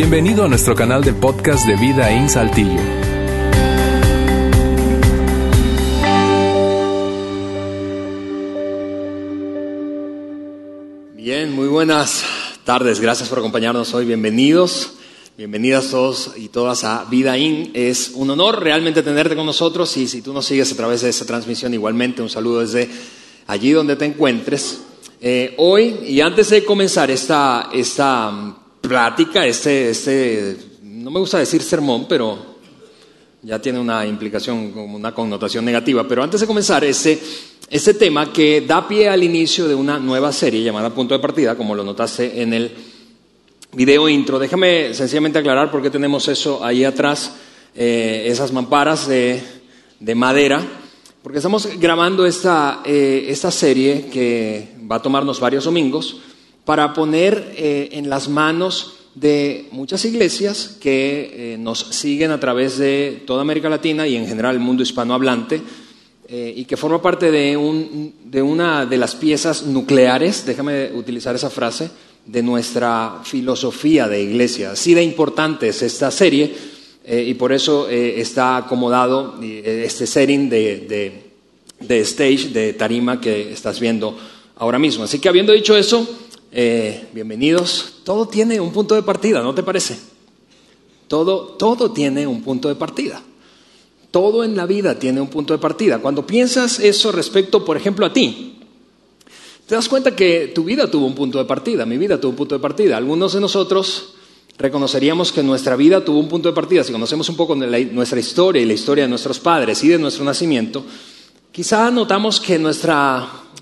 Bienvenido a nuestro canal de podcast de Vida en Saltillo. Bien, muy buenas tardes. Gracias por acompañarnos hoy. Bienvenidos. Bienvenidas todos y todas a Vida In. Es un honor realmente tenerte con nosotros y si tú nos sigues a través de esta transmisión, igualmente un saludo desde allí donde te encuentres. Eh, hoy, y antes de comenzar esta, esta plática, este, este, no me gusta decir sermón, pero ya tiene una implicación, una connotación negativa, pero antes de comenzar este, este tema que da pie al inicio de una nueva serie llamada Punto de Partida, como lo notaste en el video intro, déjame sencillamente aclarar por qué tenemos eso ahí atrás, eh, esas mamparas de, de madera. Porque estamos grabando esta, eh, esta serie que va a tomarnos varios domingos para poner eh, en las manos de muchas iglesias que eh, nos siguen a través de toda América Latina y en general el mundo hispanohablante y que forma parte de, un, de una de las piezas nucleares, déjame utilizar esa frase, de nuestra filosofía de iglesia. Así de importante es esta serie eh, y por eso eh, está acomodado eh, este setting de, de, stage, de tarima que estás viendo ahora mismo. Así que habiendo dicho eso, bienvenidos. Todo tiene un punto de partida, ¿no te parece? Todo, todo tiene un punto de partida. Todo en la vida tiene un punto de partida. Cuando piensas eso respecto, por ejemplo, a ti, te das cuenta que tu vida tuvo un punto de partida, mi vida tuvo un punto de partida. Algunos de nosotros reconoceríamos que nuestra vida tuvo un punto de partida. Si conocemos un poco nuestra historia y la historia de nuestros padres y de nuestro nacimiento, quizá notamos que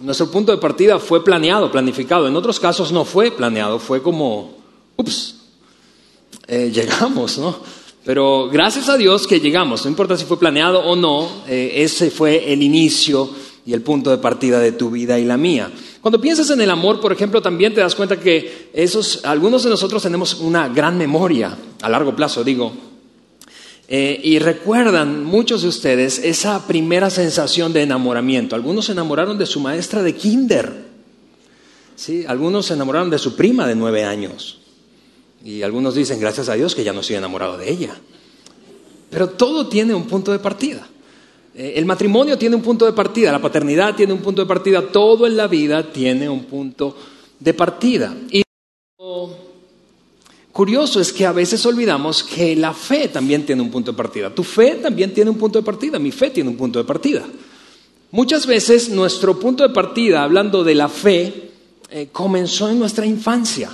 nuestro punto de partida fue planeado, planificado. En otros casos no fue planeado, fue como, ups, eh, llegamos, ¿no? Pero gracias a Dios que llegamos, no importa si fue planeado o no, eh, ese fue el inicio y el punto de partida de tu vida y la mía. Cuando piensas en el amor, por ejemplo, también te das cuenta que esos, algunos de nosotros tenemos una gran memoria, a largo plazo digo, eh, y recuerdan muchos de ustedes esa primera sensación de enamoramiento. Algunos se enamoraron de su maestra de kinder, ¿sí? algunos se enamoraron de su prima de nueve años, y algunos dicen, gracias a Dios que ya no estoy enamorado de ella. Pero todo tiene un punto de partida. Eh, el matrimonio tiene un punto de partida, la paternidad tiene un punto de partida, todo en la vida tiene un punto de partida. Y curioso es que a veces olvidamos que la fe también tiene un punto de partida. Tu fe también tiene un punto de partida, mi fe tiene un punto de partida. Muchas veces nuestro punto de partida, hablando de la fe, eh, comenzó en nuestra infancia.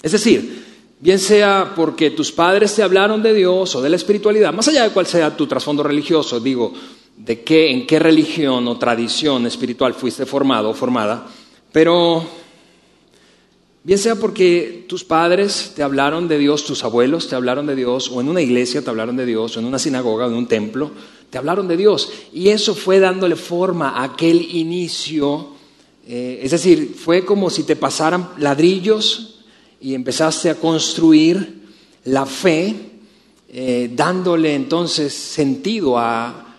Es decir, bien sea porque tus padres te hablaron de Dios o de la espiritualidad, más allá de cuál sea tu trasfondo religioso, digo, de qué, en qué religión o tradición espiritual fuiste formado o formada, pero bien sea porque tus padres te hablaron de Dios, tus abuelos te hablaron de Dios, o en una iglesia te hablaron de Dios, o en una sinagoga, o en un templo, te hablaron de Dios, y eso fue dándole forma a aquel inicio, eh, es decir, fue como si te pasaran ladrillos y empezaste a construir la fe, eh, dándole entonces sentido a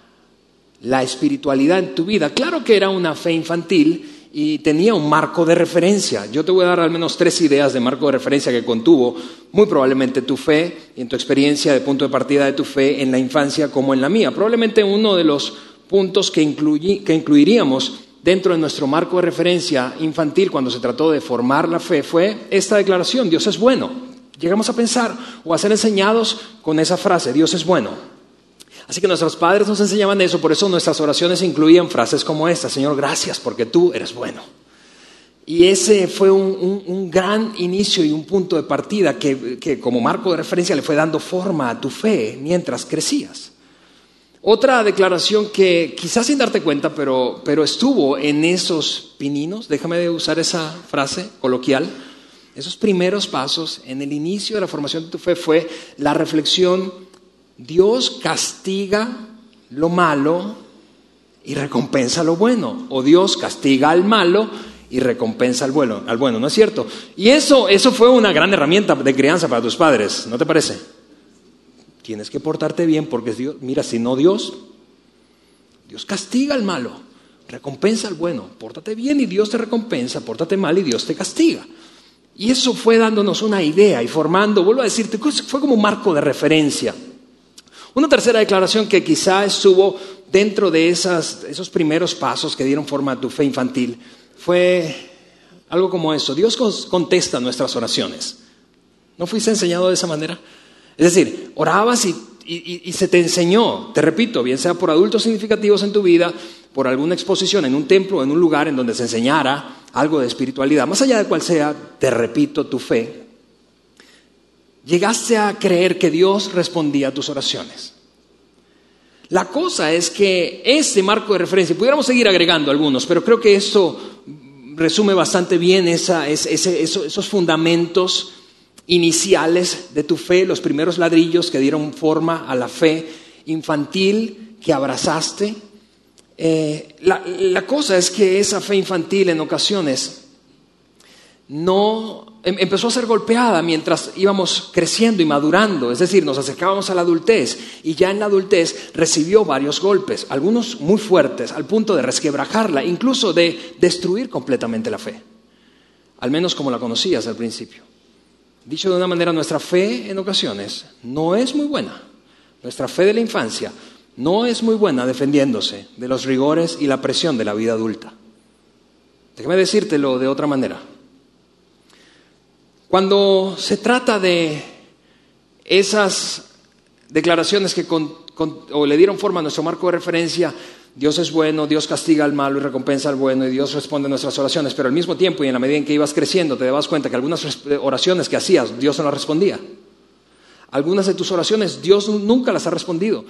la espiritualidad en tu vida. Claro que era una fe infantil y tenía un marco de referencia. Yo te voy a dar al menos tres ideas de marco de referencia que contuvo muy probablemente tu fe y en tu experiencia de punto de partida de tu fe en la infancia como en la mía. Probablemente uno de los puntos que, que incluiríamos dentro de nuestro marco de referencia infantil cuando se trató de formar la fe fue esta declaración, Dios es bueno. Llegamos a pensar o a ser enseñados con esa frase, Dios es bueno. Así que nuestros padres nos enseñaban eso, por eso nuestras oraciones incluían frases como esta, Señor, gracias porque tú eres bueno. Y ese fue un, gran inicio y un punto de partida que como marco de referencia le fue dando forma a tu fe mientras crecías. Otra declaración que quizás sin darte cuenta, pero, estuvo en esos pininos, déjame usar esa frase coloquial, esos primeros pasos en el inicio de la formación de tu fe fue la reflexión, Dios castiga lo malo y recompensa lo bueno, o Dios castiga al malo y recompensa al bueno, al bueno, ¿no es cierto? Y eso, eso fue una gran herramienta de crianza para tus padres, ¿no te parece? Tienes que portarte bien porque Dios, mira, si no Dios, Dios castiga al malo, recompensa al bueno. Pórtate bien y Dios te recompensa, pórtate mal y Dios te castiga. Y eso fue dándonos una idea y formando, vuelvo a decirte, fue como un marco de referencia. Una tercera declaración que quizá estuvo dentro de esos primeros pasos que dieron forma a tu fe infantil fue algo como eso. Dios contesta nuestras oraciones. ¿No fuiste enseñado de esa manera? Es decir, orabas y, y, se te enseñó, te repito, bien sea por adultos significativos en tu vida, por alguna exposición en un templo, en un lugar en donde se enseñara algo de espiritualidad, más allá de cual sea, te repito, tu fe, llegaste a creer que Dios respondía a tus oraciones. La cosa es que ese marco de referencia, pudiéramos seguir agregando algunos, pero creo que esto resume bastante bien esos fundamentos iniciales de tu fe, los primeros ladrillos que dieron forma a la fe infantil que abrazaste. Eh, la, cosa es que esa fe infantil en ocasiones no empezó a ser golpeada mientras íbamos creciendo y madurando, es decir, nos acercábamos a la adultez y ya en la adultez recibió varios golpes, algunos muy fuertes, al punto de resquebrajarla, incluso de destruir completamente la fe, al menos como la conocías al principio. Dicho de una manera, nuestra fe en ocasiones no es muy buena. Nuestra fe de la infancia no es muy buena defendiéndose de los rigores y la presión de la vida adulta. Déjame decírtelo de otra manera. Cuando se trata de esas declaraciones que le dieron forma a nuestro marco de referencia, Dios es bueno, Dios castiga al malo y recompensa al bueno y Dios responde a nuestras oraciones, pero al mismo tiempo y en la medida en que ibas creciendo te dabas cuenta que algunas oraciones que hacías Dios no las respondía. Algunas de tus oraciones Dios nunca las ha respondido.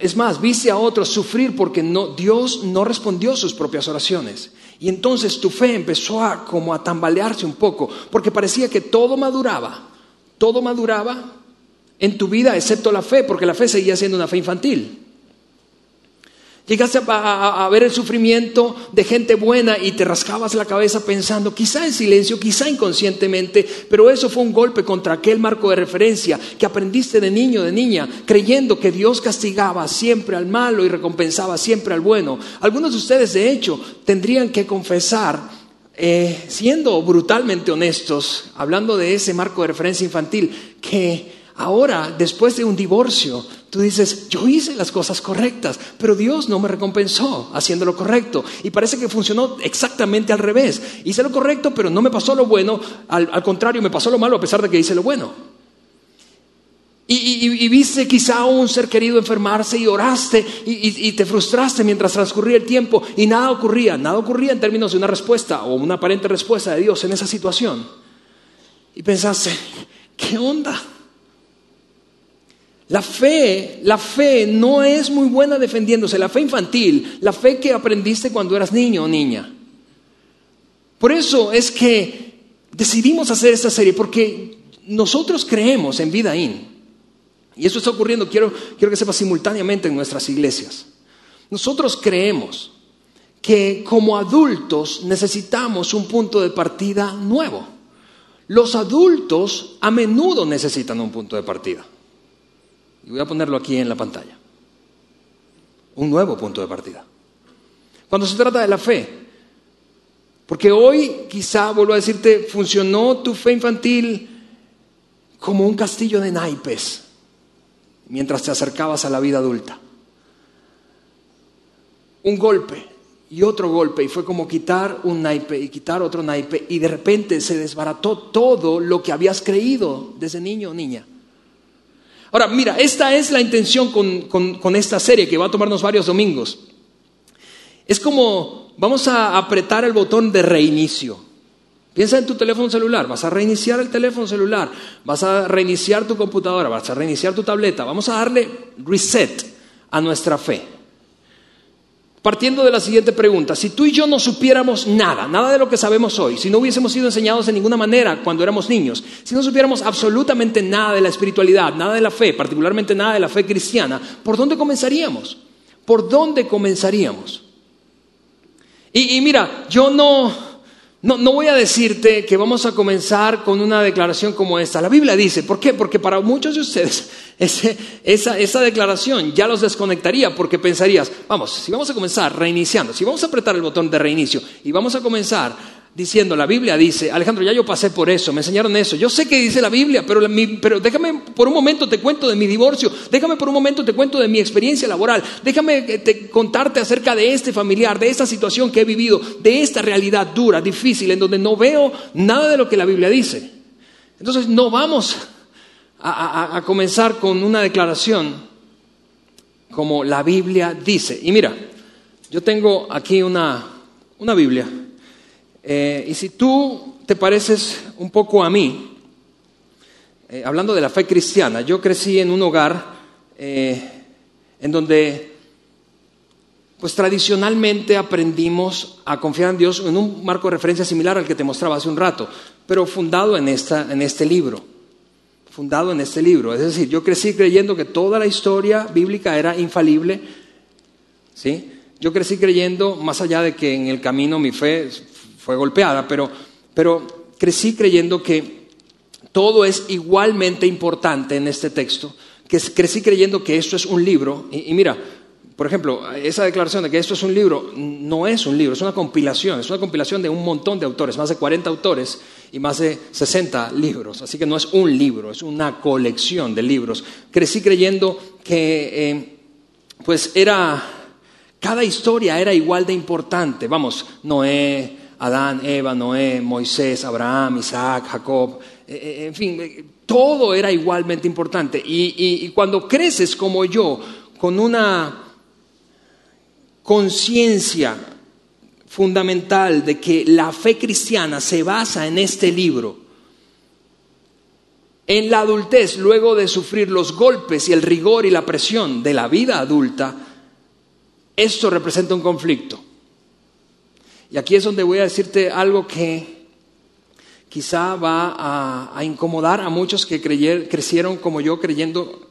Es más, viste a otros sufrir porque Dios no respondió sus propias oraciones. Y entonces tu fe empezó a como a tambalearse un poco, porque parecía que todo maduraba, todo maduraba en tu vida excepto la fe, porque la fe seguía siendo una fe infantil. Llegaste a, ver el sufrimiento de gente buena y te rascabas la cabeza pensando, quizá en silencio, quizá inconscientemente, pero eso fue un golpe contra aquel marco de referencia que aprendiste de niño, de niña, creyendo que Dios castigaba siempre al malo y recompensaba siempre al bueno. Algunos de ustedes, de hecho, tendrían que confesar eh, siendo brutalmente honestos, hablando de ese marco de referencia infantil, que ahora, después de un divorcio, Tú dices, yo hice las cosas correctas, pero Dios no me recompensó haciendo lo correcto. Y parece que funcionó exactamente al revés. Hice lo correcto, pero no me pasó lo bueno, al, contrario, me pasó lo malo a pesar de que hice lo bueno. Y, viste quizá a un ser querido enfermarse y oraste y, te frustraste mientras transcurría el tiempo y nada ocurría, nada ocurría en términos de una respuesta o una aparente respuesta de Dios en esa situación. Y pensaste, ¿qué onda? La fe, la fe no es muy buena defendiéndose, la fe infantil, la fe que aprendiste cuando eras niño o niña. Por eso es que decidimos hacer esta serie, porque nosotros creemos en vida in. Y eso está ocurriendo, quiero, quiero que sepa simultáneamente en nuestras iglesias. Nosotros creemos que como adultos necesitamos un punto de partida nuevo. Los adultos a menudo necesitan un punto de partida. Y voy a ponerlo aquí en la pantalla. Un nuevo punto de partida. Cuando se trata de la fe, porque hoy quizá, vuelvo a decirte, funcionó tu fe infantil como un castillo de naipes mientras te acercabas a la vida adulta. Un golpe y otro golpe y fue como quitar un naipe y quitar otro naipe y de repente se desbarató todo lo que habías creído desde niño o niña. Ahora, mira, esta es la intención con, esta serie que va a tomarnos varios domingos. Es como, vamos a apretar el botón de reinicio. Piensa en tu teléfono celular, vas a reiniciar el teléfono celular, vas a reiniciar tu computadora, vas a reiniciar tu tableta, vamos a darle reset a nuestra fe. Partiendo de la siguiente pregunta, si tú y yo no supiéramos nada, nada de lo que sabemos hoy, si no hubiésemos sido enseñados de ninguna manera cuando éramos niños, si no supiéramos absolutamente nada de la espiritualidad, nada de la fe, particularmente nada de la fe cristiana, ¿por dónde comenzaríamos? ¿Por dónde comenzaríamos? Y, y mira, yo no, no, no, voy a decirte que vamos a comenzar con una declaración como esta. La Biblia dice, ¿por qué? Porque para muchos de ustedes esa, esa, declaración ya los desconectaría porque pensarías, vamos, si vamos a comenzar reiniciando, si vamos a apretar el botón de reinicio y vamos a comenzar diciendo, la Biblia dice, Alejandro, ya yo pasé por eso, me enseñaron eso, yo sé que dice la Biblia, pero, pero déjame por un momento te cuento de mi divorcio, déjame por un momento te cuento de mi experiencia laboral, déjame contarte acerca de este familiar, de esta situación que he vivido, de esta realidad dura, difícil, en donde no veo nada de lo que la Biblia dice. Entonces no vamos a, a comenzar con una declaración como la Biblia dice. Y mira, yo tengo aquí una, una Biblia eh, y si tú te pareces un poco a mí, eh, hablando de la fe cristiana, yo crecí en un hogar eh, en donde, pues tradicionalmente aprendimos a confiar en Dios en un marco de referencia similar al que te mostraba hace un rato, pero fundado en, esta, en este libro. Fundado en este libro. Es decir, yo crecí creyendo que toda la historia bíblica era infalible. ¿sí? Yo crecí creyendo, más allá de que en el camino mi fe fue golpeada, pero, pero crecí creyendo que todo es igualmente importante en este texto, que crecí creyendo que esto es un libro, y, mira, por ejemplo, esa declaración de que esto es un libro, no es un libro, es una compilación, es una compilación de un montón de autores, más de 40 autores y más de 60 libros, así que no es un libro, es una colección de libros. Crecí creyendo que, eh, pues era, cada historia era igual de importante, vamos, Noé, Adán, Eva, Noé, Moisés, Abraham, Isaac, Jacob, eh, eh, en fin, eh, todo era igualmente importante. Y, cuando creces como yo, con una conciencia fundamental de que la fe cristiana se basa en este libro, en la adultez, luego de sufrir los golpes y el rigor y la presión de la vida adulta, esto representa un conflicto. Y aquí es donde voy a decirte algo que quizá va a, incomodar a muchos que crecieron como yo creyendo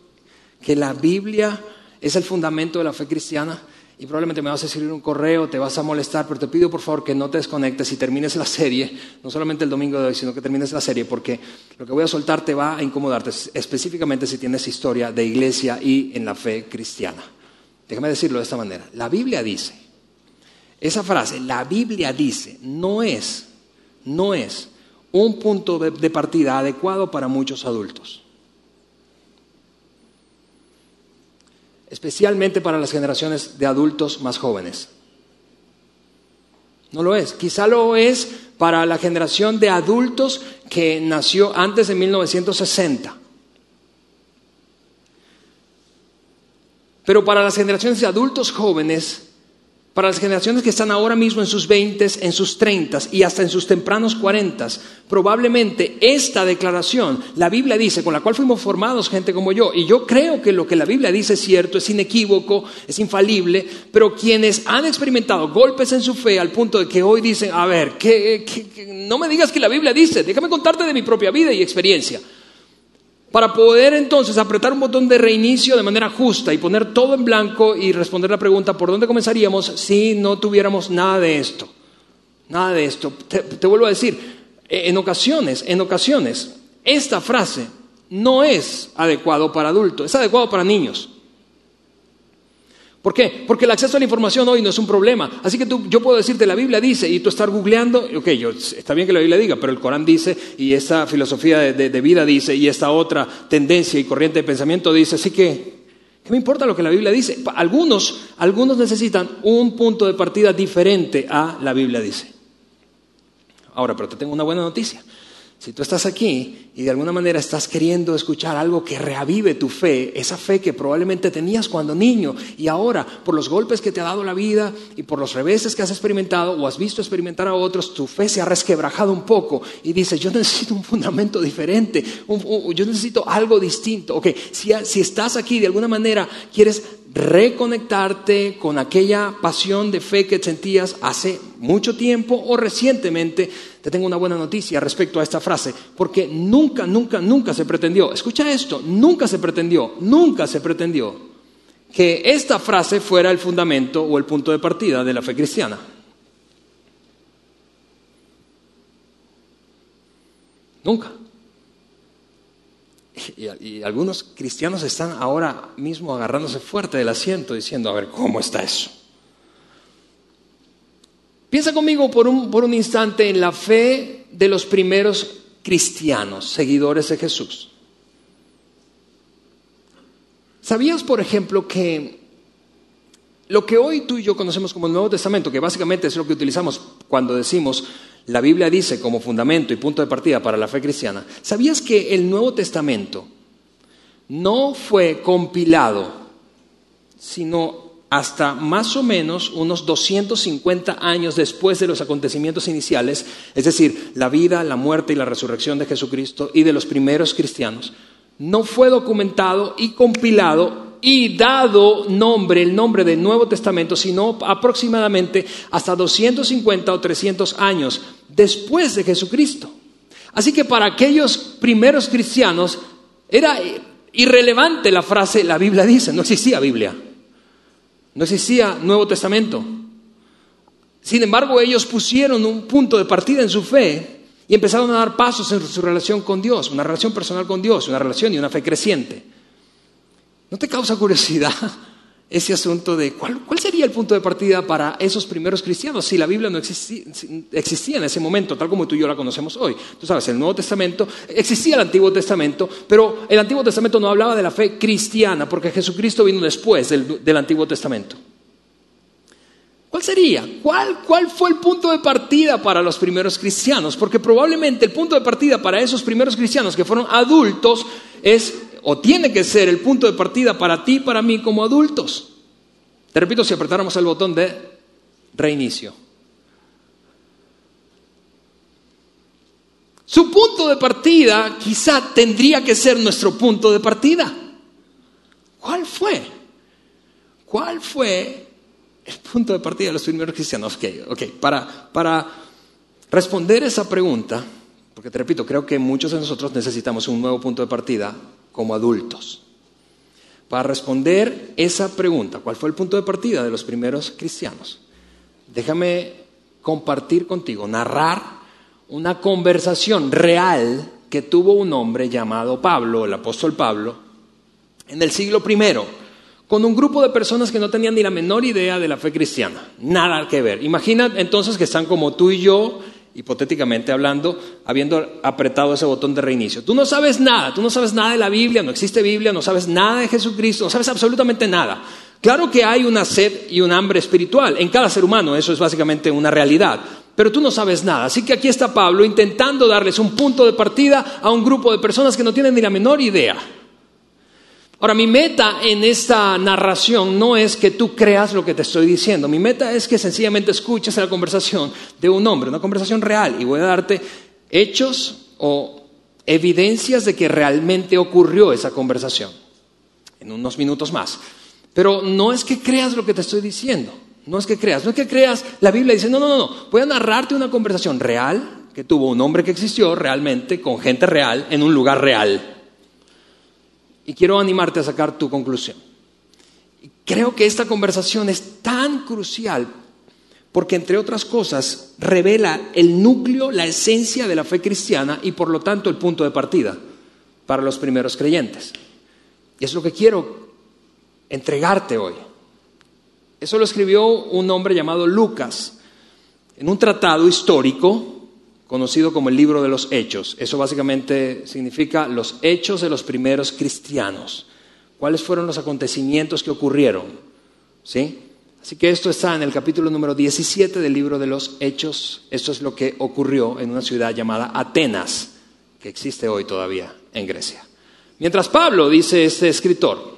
que la Biblia es el fundamento de la fe cristiana. Y probablemente me vas a escribir un correo, te vas a molestar, pero te pido por favor que no te desconectes y termines la serie, no solamente el domingo de hoy, sino que termines la serie, porque lo que voy a soltar te va a incomodarte, específicamente si tienes historia de iglesia y en la fe cristiana. Déjame decirlo de esta manera. La Biblia dice esa frase, la Biblia dice, no es, no es un punto de, partida adecuado para muchos adultos. Especialmente para las generaciones de adultos más jóvenes. No lo es. Quizá lo es para la generación de adultos que nació antes de 1960. Pero para las generaciones de adultos jóvenes para las generaciones que están ahora mismo en sus 20, en sus 30 y hasta en sus tempranos 40, probablemente esta declaración, la Biblia dice, con la cual fuimos formados gente como yo, y yo creo que lo que la Biblia dice es cierto, es inequívoco, es infalible, pero quienes han experimentado golpes en su fe al punto de que hoy dicen, a ver, no me digas que la Biblia dice, déjame contarte de mi propia vida y experiencia para poder entonces apretar un botón de reinicio de manera justa y poner todo en blanco y responder la pregunta, ¿por dónde comenzaríamos si no tuviéramos nada de esto? Nada de esto. Te, vuelvo a decir, en ocasiones, en ocasiones, esta frase no es adecuado para adultos, es adecuado para niños. ¿Por qué? Porque el acceso a la información hoy no es un problema. Así que tú, yo puedo decirte, la Biblia dice, y tú estar googleando, ok, yo, está bien que la Biblia diga, pero el Corán dice, y esta filosofía de, vida dice, y esta otra tendencia y corriente de pensamiento dice, así que, ¿qué me importa lo que la Biblia dice? Algunos, algunos necesitan un punto de partida diferente a la Biblia dice. Ahora, pero te tengo una buena noticia. Si tú estás aquí y de alguna manera estás queriendo escuchar algo que reavive tu fe, esa fe que probablemente tenías cuando niño y ahora por los golpes que te ha dado la vida y por los reveses que has experimentado o has visto experimentar a otros, tu fe se ha resquebrajado un poco y dices, yo necesito un fundamento diferente, yo necesito algo distinto. Ok, si, si estás aquí de alguna manera quieres reconectarte con aquella pasión de fe que sentías hace mucho tiempo o recientemente, te tengo una buena noticia respecto a esta frase, porque nunca, nunca, nunca se pretendió, escucha esto, nunca se pretendió, nunca se pretendió que esta frase fuera el fundamento o el punto de partida de la fe cristiana. Nunca. Y, algunos cristianos están ahora mismo agarrándose fuerte del asiento diciendo, a ver, ¿cómo está eso? Piensa conmigo por un, por un instante en la fe de los primeros cristianos, seguidores de Jesús. ¿Sabías, por ejemplo, que lo que hoy tú y yo conocemos como el Nuevo Testamento, que básicamente es lo que utilizamos cuando decimos la Biblia dice como fundamento y punto de partida para la fe cristiana, ¿sabías que el Nuevo Testamento no fue compilado, sino hasta más o menos unos 250 años después de los acontecimientos iniciales, es decir, la vida, la muerte y la resurrección de Jesucristo y de los primeros cristianos? No fue documentado y compilado y dado nombre, el nombre del Nuevo Testamento, sino aproximadamente hasta 250 o 300 años después de Jesucristo. Así que para aquellos primeros cristianos era irrelevante la frase la Biblia dice, no existía Biblia, no existía Nuevo Testamento. Sin embargo, ellos pusieron un punto de partida en su fe y empezaron a dar pasos en su relación con Dios, una relación personal con Dios, una relación y una fe creciente. ¿No te causa curiosidad ese asunto de cuál, sería el punto de partida para esos primeros cristianos si la Biblia no existía, en ese momento, tal como tú y yo la conocemos hoy? Tú sabes, el Nuevo Testamento, existía el Antiguo Testamento, pero el Antiguo Testamento no hablaba de la fe cristiana porque Jesucristo vino después del, Antiguo Testamento. ¿Cuál sería? ¿Cuál, ¿Cuál fue el punto de partida para los primeros cristianos? Porque probablemente el punto de partida para esos primeros cristianos que fueron adultos es o tiene que ser el punto de partida para ti y para mí como adultos. Te repito, si apretáramos el botón de reinicio. Su punto de partida quizá tendría que ser nuestro punto de partida. ¿Cuál fue? ¿Cuál fue el punto de partida de los primeros cristianos? Ok, okay. Para, para responder esa pregunta, porque te repito, creo que muchos de nosotros necesitamos un nuevo punto de partida como adultos. Para responder esa pregunta, ¿cuál fue el punto de partida de los primeros cristianos? Déjame compartir contigo, narrar una conversación real que tuvo un hombre llamado Pablo, el apóstol Pablo, en el siglo I, con un grupo de personas que no tenían ni la menor idea de la fe cristiana, nada que ver. Imagina entonces que están como tú y yo hipotéticamente hablando, habiendo apretado ese botón de reinicio. Tú no sabes nada, tú no sabes nada de la Biblia, no existe Biblia, no sabes nada de Jesucristo, no sabes absolutamente nada. Claro que hay una sed y un hambre espiritual en cada ser humano, eso es básicamente una realidad, pero tú no sabes nada. Así que aquí está Pablo intentando darles un punto de partida a un grupo de personas que no tienen ni la menor idea. Ahora, mi meta en esta narración no es que tú creas lo que te estoy diciendo. Mi meta es que sencillamente escuches la conversación de un hombre, una conversación real, y voy a darte hechos o evidencias de que realmente ocurrió esa conversación en unos minutos más. Pero no es que creas lo que te estoy diciendo, no es que creas, no es que creas, la Biblia dice, no, no, no, no, voy a narrarte una conversación real que tuvo un hombre que existió realmente con gente real en un lugar real. Y quiero animarte a sacar tu conclusión. Creo que esta conversación es tan crucial porque, entre otras cosas, revela el núcleo, la esencia de la fe cristiana y, por lo tanto, el punto de partida para los primeros creyentes. Y es lo que quiero entregarte hoy. Eso lo escribió un hombre llamado Lucas en un tratado histórico conocido como el libro de los hechos. Eso básicamente significa los hechos de los primeros cristianos. ¿Cuáles fueron los acontecimientos que ocurrieron? ¿Sí? Así que esto está en el capítulo número 17 del libro de los hechos. Esto es lo que ocurrió en una ciudad llamada Atenas, que existe hoy todavía en Grecia. Mientras Pablo, dice este escritor,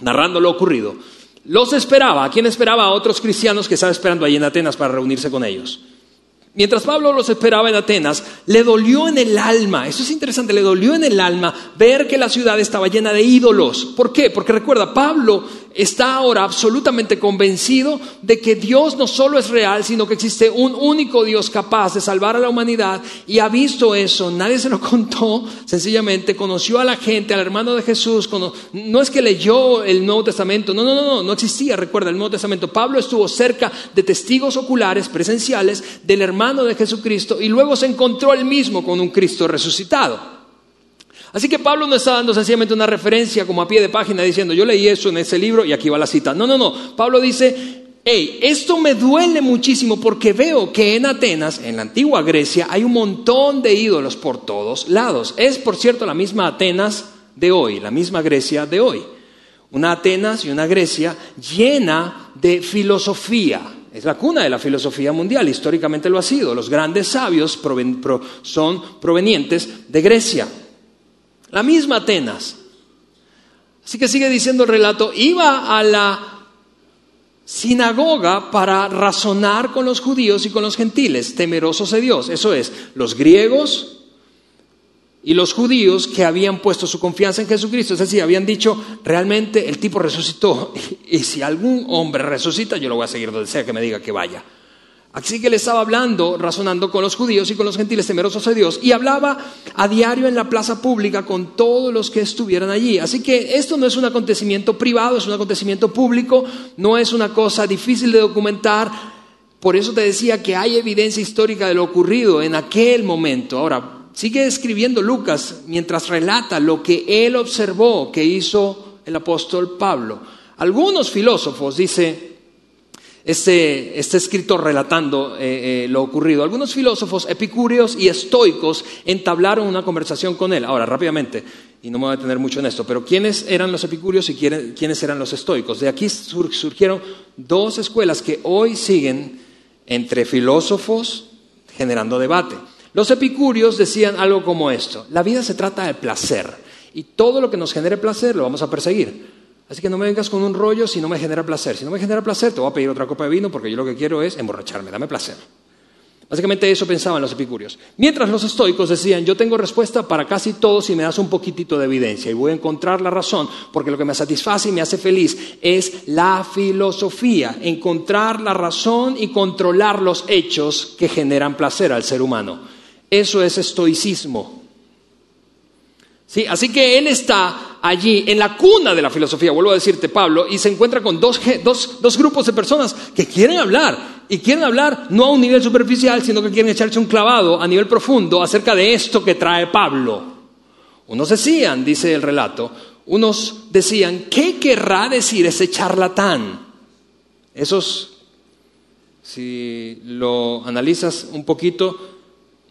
narrando lo ocurrido, los esperaba. ¿A quién esperaba? A otros cristianos que estaban esperando allí en Atenas para reunirse con ellos. Mientras Pablo los esperaba en Atenas, le dolió en el alma, eso es interesante, le dolió en el alma ver que la ciudad estaba llena de ídolos. ¿Por qué? Porque recuerda, Pablo está ahora absolutamente convencido de que Dios no solo es real, sino que existe un único Dios capaz de salvar a la humanidad y ha visto eso, nadie se lo contó, sencillamente conoció a la gente, al hermano de Jesús, no es que leyó el Nuevo Testamento, no, no, no, no, no existía, recuerda, el Nuevo Testamento. Pablo estuvo cerca de testigos oculares, presenciales, del hermano de Jesucristo y luego se encontró él mismo con un Cristo resucitado. Así que Pablo no está dando sencillamente una referencia como a pie de página diciendo, yo leí eso en ese libro y aquí va la cita. No, no, no. Pablo dice, hey, esto me duele muchísimo porque veo que en Atenas, en la antigua Grecia, hay un montón de ídolos por todos lados. Es, por cierto, la misma Atenas de hoy, la misma Grecia de hoy. Una Atenas y una Grecia llena de filosofía. Es la cuna de la filosofía mundial, históricamente lo ha sido. Los grandes sabios son provenientes de Grecia. La misma Atenas. Así que sigue diciendo el relato, iba a la sinagoga para razonar con los judíos y con los gentiles, temerosos de Dios. Eso es, los griegos y los judíos que habían puesto su confianza en Jesucristo, es decir, habían dicho, realmente el tipo resucitó y si algún hombre resucita, yo lo voy a seguir donde sea que me diga que vaya. Así que le estaba hablando, razonando con los judíos y con los gentiles temerosos de Dios, y hablaba a diario en la plaza pública con todos los que estuvieran allí. Así que esto no es un acontecimiento privado, es un acontecimiento público, no es una cosa difícil de documentar. Por eso te decía que hay evidencia histórica de lo ocurrido en aquel momento. Ahora, Sigue escribiendo Lucas mientras relata lo que él observó que hizo el apóstol Pablo. Algunos filósofos, dice este, este escritor relatando eh, eh, lo ocurrido, algunos filósofos epicúreos y estoicos entablaron una conversación con él. Ahora, rápidamente, y no me voy a detener mucho en esto, pero ¿quiénes eran los epicúreos y quiénes eran los estoicos? De aquí surgieron dos escuelas que hoy siguen entre filósofos generando debate. Los epicúreos decían algo como esto, la vida se trata de placer y todo lo que nos genere placer lo vamos a perseguir. Así que no me vengas con un rollo si no me genera placer. Si no me genera placer, te voy a pedir otra copa de vino porque yo lo que quiero es emborracharme, dame placer. Básicamente eso pensaban los epicúreos. Mientras los estoicos decían, yo tengo respuesta para casi todo si me das un poquitito de evidencia y voy a encontrar la razón, porque lo que me satisface y me hace feliz es la filosofía, encontrar la razón y controlar los hechos que generan placer al ser humano. Eso es estoicismo. ¿Sí? Así que él está allí en la cuna de la filosofía, vuelvo a decirte Pablo, y se encuentra con dos, dos, grupos de personas que quieren hablar, y quieren hablar no a un nivel superficial, sino que quieren echarse un clavado a nivel profundo acerca de esto que trae Pablo. Unos decían, dice el relato, unos decían, ¿qué querrá decir ese charlatán? Esos, si lo analizas un poquito,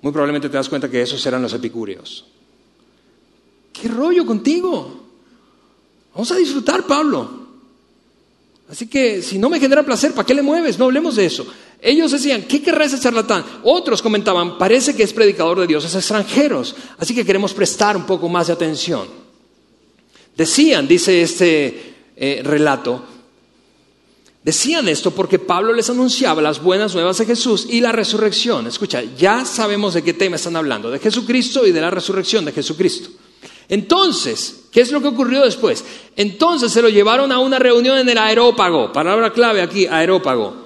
muy probablemente te das cuenta que esos eran los epicúreos. ¿Qué rollo contigo? Vamos a disfrutar, Pablo. Así que si no me genera placer, ¿para qué le mueves? No hablemos de eso. Ellos decían, ¿qué querrá ese charlatán? Otros comentaban, parece que es predicador de dioses extranjeros, así que queremos prestar un poco más de atención. Decían, dice este eh, relato, Decían esto porque Pablo les anunciaba las buenas nuevas de Jesús y la resurrección. Escucha, ya sabemos de qué tema están hablando, de Jesucristo y de la resurrección de Jesucristo. Entonces, ¿qué es lo que ocurrió después? Entonces se lo llevaron a una reunión en el aerópago, palabra clave aquí, aerópago.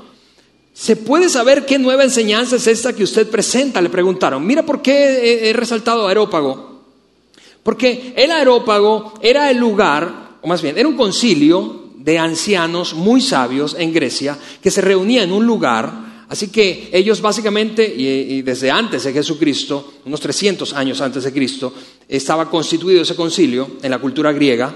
¿Se puede saber qué nueva enseñanza es esta que usted presenta? Le preguntaron. Mira por qué he resaltado aerópago. Porque el aerópago era el lugar, o más bien, era un concilio de ancianos muy sabios en Grecia que se reunían en un lugar. Así que ellos básicamente, y, desde antes de Jesucristo, unos 300 años antes de Cristo, estaba constituido ese concilio en la cultura griega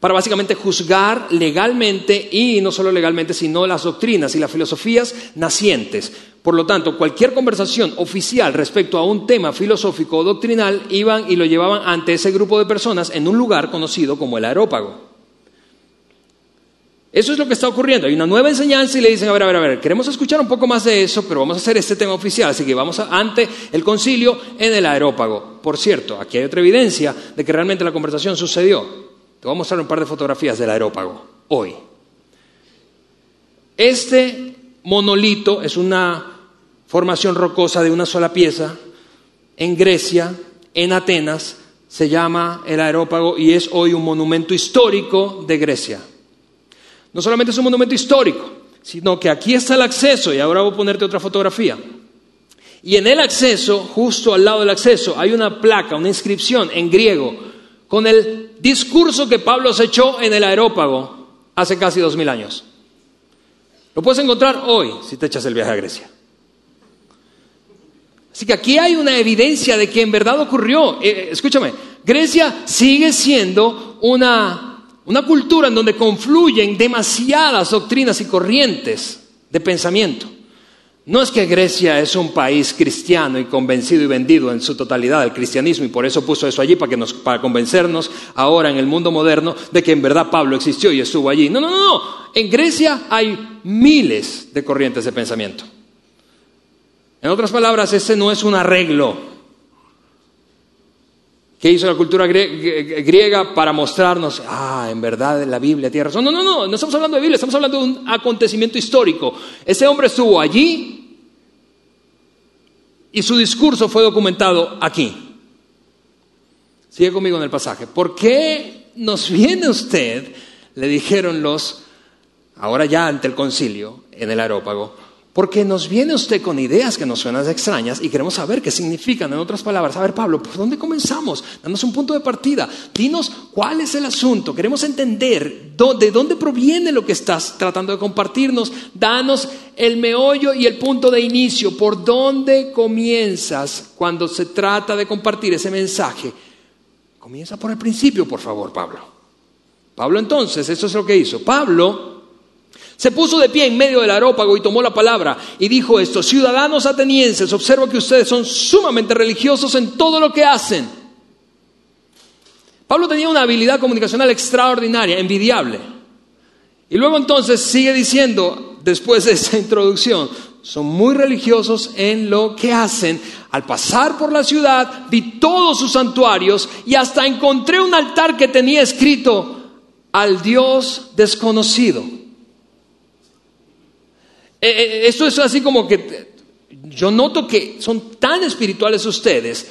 para básicamente juzgar legalmente y no solo legalmente, sino las doctrinas y las filosofías nacientes. Por lo tanto, cualquier conversación oficial respecto a un tema filosófico o doctrinal iban y lo llevaban ante ese grupo de personas en un lugar conocido como el aerópago. Eso es lo que está ocurriendo. Hay una nueva enseñanza y le dicen, a ver, a ver, a ver, queremos escuchar un poco más de eso, pero vamos a hacer este tema oficial. Así que vamos ante el concilio en el aerópago. Por cierto, aquí hay otra evidencia de que realmente la conversación sucedió. Te voy a mostrar un par de fotografías del aerópago hoy. Este monolito es una formación rocosa de una sola pieza en Grecia, en Atenas, se llama el aerópago y es hoy un monumento histórico de Grecia. No solamente es un monumento histórico, sino que aquí está el acceso, y ahora voy a ponerte otra fotografía. Y en el acceso, justo al lado del acceso, hay una placa, una inscripción en griego, con el discurso que Pablo se echó en el aerópago hace casi dos mil años. Lo puedes encontrar hoy si te echas el viaje a Grecia. Así que aquí hay una evidencia de que en verdad ocurrió. Eh, escúchame, Grecia sigue siendo una una cultura en donde confluyen demasiadas doctrinas y corrientes de pensamiento. No es que Grecia es un país cristiano y convencido y vendido en su totalidad del cristianismo y por eso puso eso allí para, que nos, para convencernos ahora en el mundo moderno de que en verdad Pablo existió y estuvo allí. No, no, no, no. En Grecia hay miles de corrientes de pensamiento. En otras palabras, ese no es un arreglo ¿Qué hizo la cultura griega para mostrarnos, ah, en verdad la Biblia tiene razón? No, no, no, no estamos hablando de Biblia, estamos hablando de un acontecimiento histórico. Ese hombre estuvo allí y su discurso fue documentado aquí. Sigue conmigo en el pasaje. ¿Por qué nos viene usted? Le dijeron los, ahora ya ante el concilio, en el aerópago, porque nos viene usted con ideas que nos suenan extrañas y queremos saber qué significan. En otras palabras, a ver, Pablo, ¿por dónde comenzamos? Danos un punto de partida. Dinos cuál es el asunto. Queremos entender de dónde proviene lo que estás tratando de compartirnos. Danos el meollo y el punto de inicio. ¿Por dónde comienzas cuando se trata de compartir ese mensaje? Comienza por el principio, por favor, Pablo. Pablo entonces, eso es lo que hizo. Pablo se puso de pie en medio del arópago y tomó la palabra y dijo esto, ciudadanos atenienses, observo que ustedes son sumamente religiosos en todo lo que hacen. Pablo tenía una habilidad comunicacional extraordinaria, envidiable. Y luego entonces sigue diciendo, después de esa introducción, son muy religiosos en lo que hacen. Al pasar por la ciudad vi todos sus santuarios y hasta encontré un altar que tenía escrito al Dios desconocido. Eh, eh, esto es así como que yo noto que son tan espirituales ustedes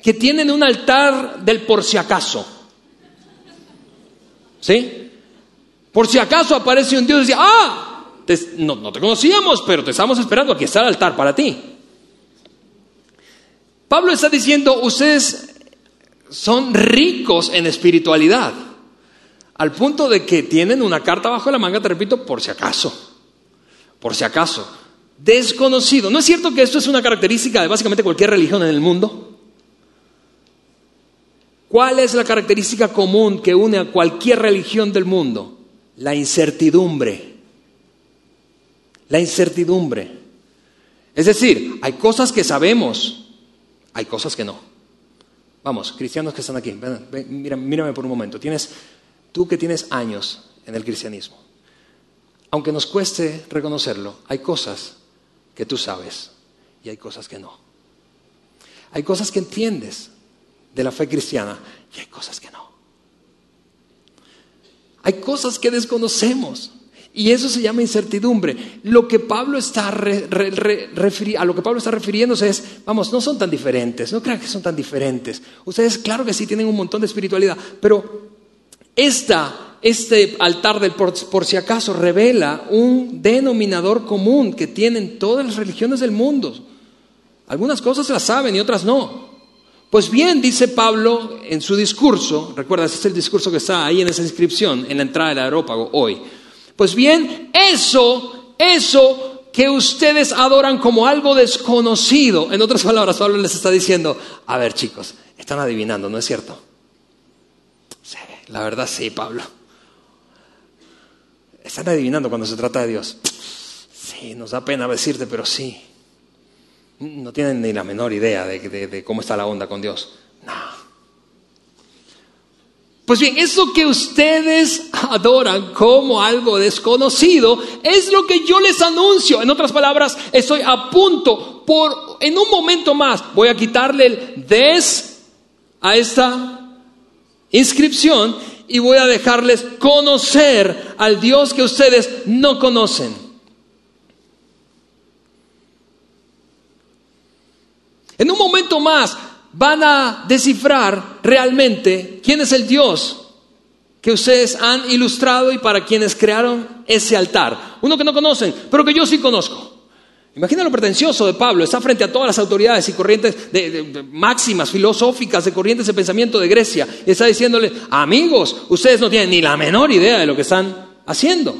que tienen un altar del por si acaso. ¿Sí? Por si acaso aparece un Dios y dice, ah, no, no, te conocíamos, pero te estamos esperando, aquí está el altar para ti. Pablo está diciendo, ustedes son ricos en espiritualidad, al punto de que tienen una carta bajo la manga, te repito, por si acaso por si acaso. Desconocido. ¿No es cierto que esto es una característica de básicamente cualquier religión en el mundo? ¿Cuál es la característica común que une a cualquier religión del mundo? La incertidumbre. La incertidumbre. Es decir, hay cosas que sabemos, hay cosas que no. Vamos, cristianos que están aquí, mírame por un momento. Tienes, tú que tienes años en el cristianismo, aunque nos cueste reconocerlo, hay cosas que tú sabes y hay cosas que no. Hay cosas que entiendes de la fe cristiana y hay cosas que no. Hay cosas que desconocemos y eso se llama incertidumbre. Lo que Pablo está a lo que Pablo está refiriéndose es, vamos, no son tan diferentes, no crean que son tan diferentes. Ustedes, claro que sí, tienen un montón de espiritualidad, pero esta este altar del por, si acaso revela un denominador común que tienen todas las religiones del mundo. Algunas cosas las saben y otras no. Pues bien, dice Pablo en su discurso, recuerda, ese es el discurso que está ahí en esa inscripción, en la entrada del aerópago hoy. Pues bien, eso, eso que ustedes adoran como algo desconocido, en otras palabras, Pablo les está diciendo, a ver chicos, están adivinando, ¿no es cierto? Sí, la verdad sí, Pablo. Están adivinando cuando se trata de Dios. Sí, nos da pena decirte, pero sí. No tienen ni la menor idea de, cómo está la onda con Dios. No. Pues bien, eso que ustedes adoran como algo desconocido es lo que yo les anuncio. En otras palabras, estoy a punto por, en un momento más, voy a quitarle el des a esta inscripción y voy a dejarles conocer al Dios que ustedes no conocen. En un momento más van a descifrar realmente quién es el Dios que ustedes han ilustrado y para quienes crearon ese altar. Uno que no conocen, pero que yo sí conozco. Imagina lo pretencioso de Pablo, está frente a todas las autoridades y corrientes de, máximas filosóficas, de corrientes de pensamiento de Grecia, y está diciéndole, amigos, ustedes no tienen ni la menor idea de lo que están haciendo.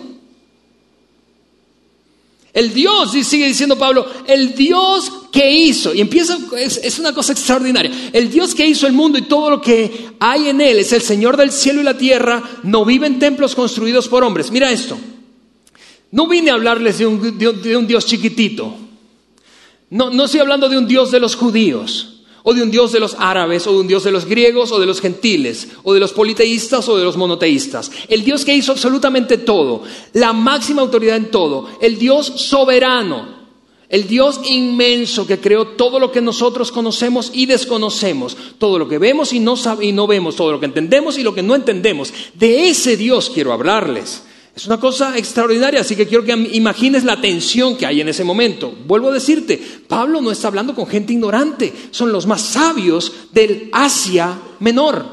El Dios, y sigue diciendo Pablo, el Dios que hizo, y empieza, es, es, una cosa extraordinaria, el Dios que hizo el mundo y todo lo que hay en él, es el Señor del cielo y la tierra, no vive en templos construidos por hombres. Mira esto, no vine a hablarles de un, de un, Dios chiquitito, no, no estoy hablando de un Dios de los judíos o de un Dios de los árabes, o de un Dios de los griegos, o de los gentiles, o de los politeístas, o de los monoteístas. El Dios que hizo absolutamente todo, la máxima autoridad en todo, el Dios soberano, el Dios inmenso que creó todo lo que nosotros conocemos y desconocemos, todo lo que vemos y no, y no vemos, todo lo que entendemos y lo que no entendemos. De ese Dios quiero hablarles. Es una cosa extraordinaria, así que quiero que imagines la tensión que hay en ese momento. Vuelvo a decirte, Pablo no está hablando con gente ignorante, son los más sabios del Asia Menor.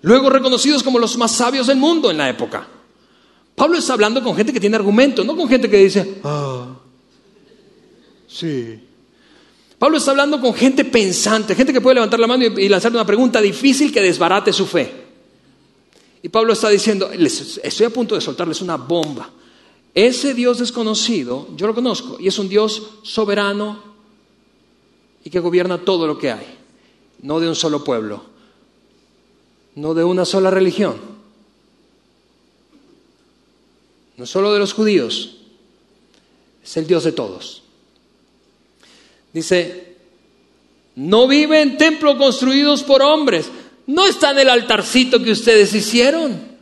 Luego reconocidos como los más sabios del mundo en la época. Pablo está hablando con gente que tiene argumento, no con gente que dice, ah, sí. Pablo está hablando con gente pensante, gente que puede levantar la mano y lanzar una pregunta difícil que desbarate su fe. Y Pablo está diciendo, estoy a punto de soltarles una bomba. Ese Dios desconocido, yo lo conozco, y es un Dios soberano y que gobierna todo lo que hay, no de un solo pueblo, no de una sola religión, no solo de los judíos, es el Dios de todos. Dice, no vive en templos construidos por hombres, no está en el altarcito que ustedes hicieron.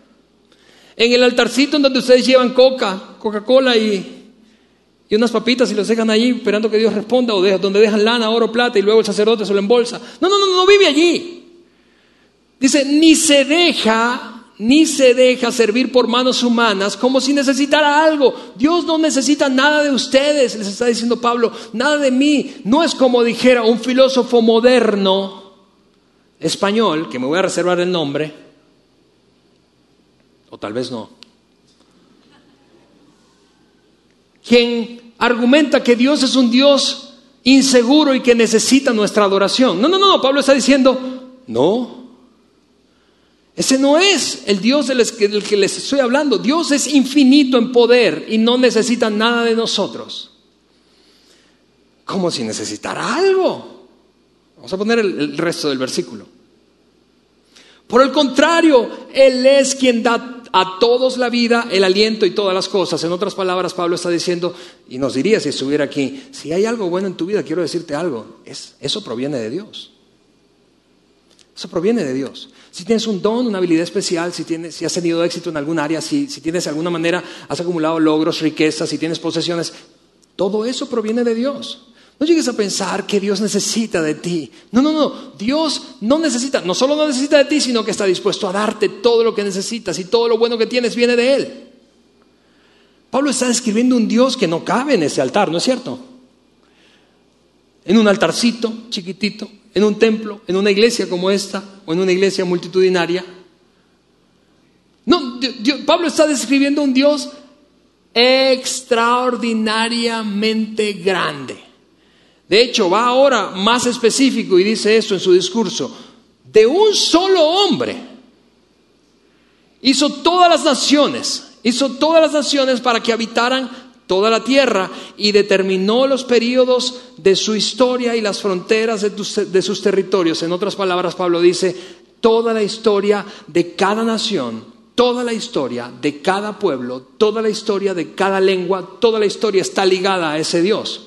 En el altarcito en donde ustedes llevan coca, Coca-Cola y, y, unas papitas y los dejan allí esperando que Dios responda, o donde dejan lana, oro, plata y luego el sacerdote se lo embolsa. No, no, no, no vive allí. Dice, ni se deja, ni se deja servir por manos humanas como si necesitara algo. Dios no necesita nada de ustedes, les está diciendo Pablo, nada de mí. No es como dijera un filósofo moderno español, que me voy a reservar el nombre, o tal vez no, quien argumenta que Dios es un Dios inseguro y que necesita nuestra adoración. No, no, no, Pablo está diciendo, no, ese no es el Dios del que les estoy hablando. Dios es infinito en poder y no necesita nada de nosotros. Como si necesitara algo. Vamos a poner el, resto del versículo. Por el contrario, Él es quien da a todos la vida, el aliento y todas las cosas. En otras palabras, Pablo está diciendo, y nos diría si estuviera aquí, si hay algo bueno en tu vida, quiero decirte algo, es, eso proviene de Dios. Eso proviene de Dios. Si tienes un don, una habilidad especial, si, tienes, si has tenido éxito en algún área, si, si tienes de alguna manera, has acumulado logros, riquezas, si tienes posesiones, todo eso proviene de Dios. No llegues a pensar que Dios necesita de ti. No, no, no. Dios no necesita, no solo no necesita de ti, sino que está dispuesto a darte todo lo que necesitas y todo lo bueno que tienes viene de Él. Pablo está describiendo un Dios que no cabe en ese altar, ¿no es cierto? En un altarcito chiquitito, en un templo, en una iglesia como esta o en una iglesia multitudinaria. No, Pablo está describiendo un Dios extraordinariamente grande de hecho, va ahora más específico y dice esto en su discurso. De un solo hombre hizo todas las naciones, hizo todas las naciones para que habitaran toda la tierra y determinó los periodos de su historia y las fronteras de, sus territorios. En otras palabras, Pablo dice, toda la historia de cada nación, toda la historia de cada pueblo, toda la historia de cada lengua, toda la historia está ligada a ese Dios.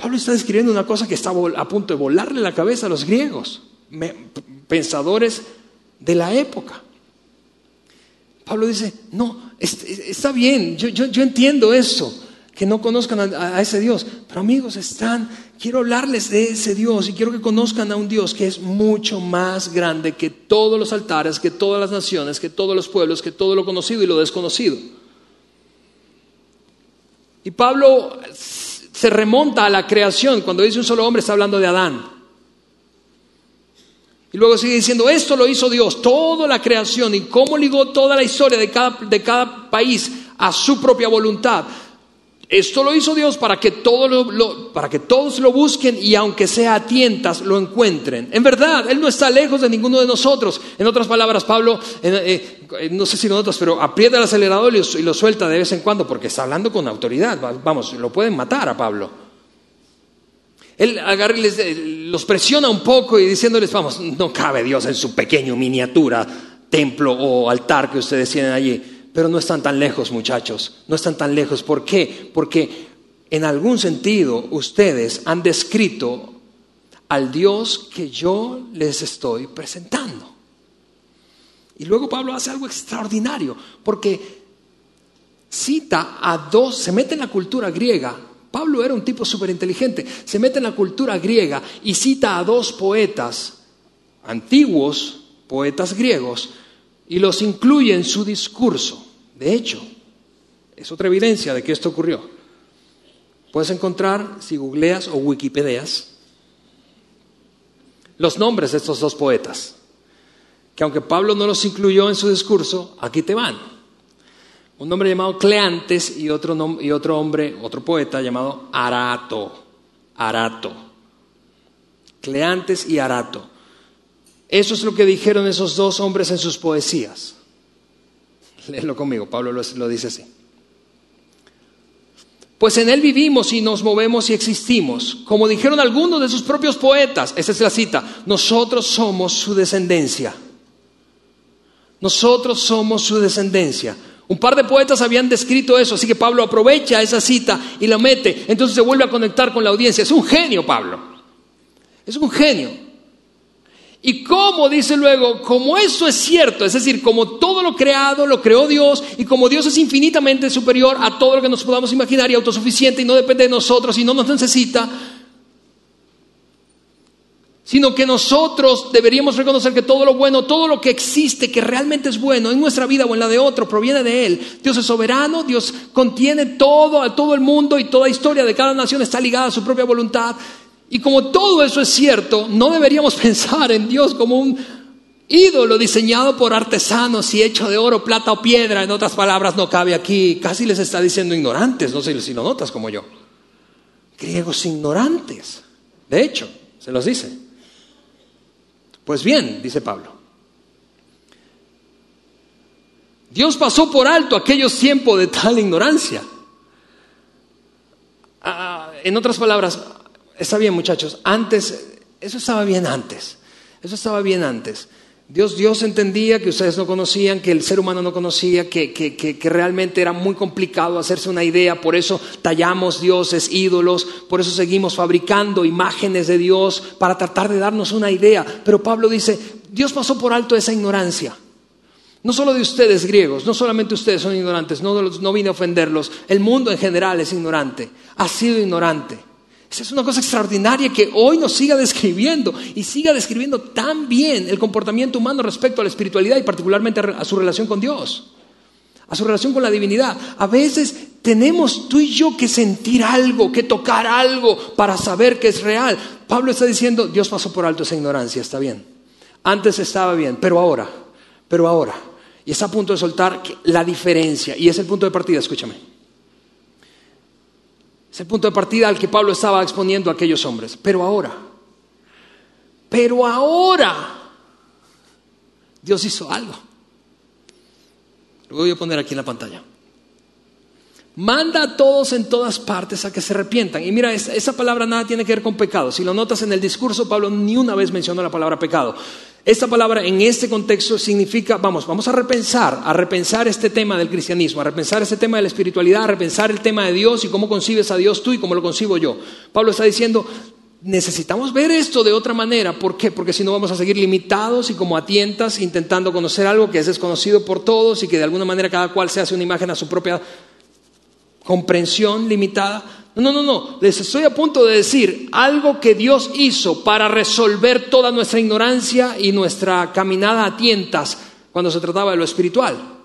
Pablo está describiendo una cosa que está a punto de volarle la cabeza a los griegos, pensadores de la época. Pablo dice, no, está bien, yo, entiendo eso, que no conozcan a, a, ese Dios, pero amigos, están, quiero hablarles de ese Dios y quiero que conozcan a un Dios que es mucho más grande que todos los altares, que todas las naciones, que todos los pueblos, que todo lo conocido y lo desconocido. Y Pablo se remonta a la creación. Cuando dice un solo hombre está hablando de Adán. Y luego sigue diciendo, esto lo hizo Dios, toda la creación y cómo ligó toda la historia de cada, de cada país a su propia voluntad. Esto lo hizo Dios para que, para que todos lo busquen y aunque sea a tientas lo encuentren. En verdad, Él no está lejos de ninguno de nosotros. En otras palabras, Pablo, eh, eh, no sé si nosotros, pero aprieta el acelerador y lo, suelta de vez en cuando porque está hablando con autoridad. Vamos, lo pueden matar a Pablo. Él agarra les, los presiona un poco y diciéndoles, vamos, no cabe Dios en su pequeño miniatura templo o altar que ustedes tienen allí pero no están tan lejos, muchachos, no están tan lejos. ¿Por qué? Porque en algún sentido ustedes han descrito al Dios que yo les estoy presentando. Y luego Pablo hace algo extraordinario, porque cita a dos, se mete en la cultura griega. Pablo era un tipo súper inteligente, se mete en la cultura griega y cita a dos poetas antiguos, poetas griegos, y los incluye en su discurso. De hecho, es otra evidencia de que esto ocurrió. Puedes encontrar, si googleas o wikipedias, los nombres de estos dos poetas, que aunque Pablo no los incluyó en su discurso, aquí te van. Un hombre llamado Cleantes y otro, y otro hombre, otro poeta llamado Arato. Arato. Cleantes y Arato. Eso es lo que dijeron esos dos hombres en sus poesías. Léelo conmigo, Pablo lo, dice así. Pues en Él vivimos y nos movemos y existimos. Como dijeron algunos de sus propios poetas, esa es la cita, nosotros somos su descendencia. Nosotros somos su descendencia. Un par de poetas habían descrito eso, así que Pablo aprovecha esa cita y la mete, entonces se vuelve a conectar con la audiencia. Es un genio, Pablo. Es un genio. Y como dice luego, como eso es cierto, es decir, como todo lo creado lo creó Dios y como Dios es infinitamente superior a todo lo que nos podamos imaginar y autosuficiente y no depende de nosotros y no nos necesita, sino que nosotros deberíamos reconocer que todo lo bueno, todo lo que existe, que realmente es bueno en nuestra vida o en la de otro, proviene de Él. Dios es soberano, Dios contiene todo, a todo el mundo y toda historia de cada nación está ligada a su propia voluntad. Y como todo eso es cierto, no deberíamos pensar en Dios como un ídolo diseñado por artesanos y hecho de oro, plata o piedra. En otras palabras, no cabe aquí. Casi les está diciendo ignorantes, no sé si lo notas como yo. Griegos ignorantes. De hecho, se los dice. Pues bien, dice Pablo. Dios pasó por alto aquellos tiempos de tal ignorancia. Ah, en otras palabras, Está bien, muchachos. Antes, eso estaba bien antes. Eso estaba bien antes. Dios, Dios entendía que ustedes no conocían, que el ser humano no conocía, que, que, realmente era muy complicado hacerse una idea, por eso tallamos dioses, ídolos, por eso seguimos fabricando imágenes de Dios para tratar de darnos una idea. Pero Pablo dice, Dios pasó por alto esa ignorancia. No solo de ustedes griegos, no solamente ustedes son ignorantes, no, no vine a ofenderlos, el mundo en general es ignorante, ha sido ignorante. Esa es una cosa extraordinaria que hoy nos siga describiendo y siga describiendo tan bien el comportamiento humano respecto a la espiritualidad y particularmente a su relación con Dios, a su relación con la divinidad. A veces tenemos tú y yo que sentir algo, que tocar algo para saber que es real. Pablo está diciendo, Dios pasó por alto esa ignorancia, está bien. Antes estaba bien, pero ahora, pero ahora. Y está a punto de soltar la diferencia. Y es el punto de partida, escúchame. Es el punto de partida al que Pablo estaba exponiendo a aquellos hombres. Pero ahora, pero ahora, Dios hizo algo. Lo voy a poner aquí en la pantalla. Manda a todos en todas partes a que se arrepientan. Y mira, esa, palabra nada tiene que ver con pecado. Si lo notas en el discurso, Pablo ni una vez mencionó la palabra pecado. Esta palabra en este contexto significa, vamos, vamos a repensar, a repensar este tema del cristianismo, a repensar este tema de la espiritualidad, a repensar el tema de Dios y cómo concibes a Dios tú y cómo lo concibo yo. Pablo está diciendo, necesitamos ver esto de otra manera. ¿Por qué? Porque si no vamos a seguir limitados y como a tientas intentando conocer algo que es desconocido por todos y que de alguna manera cada cual se hace una imagen a su propia comprensión limitada. No, no, no, les estoy a punto de decir algo que Dios hizo para resolver toda nuestra ignorancia y nuestra caminada a tientas cuando se trataba de lo espiritual.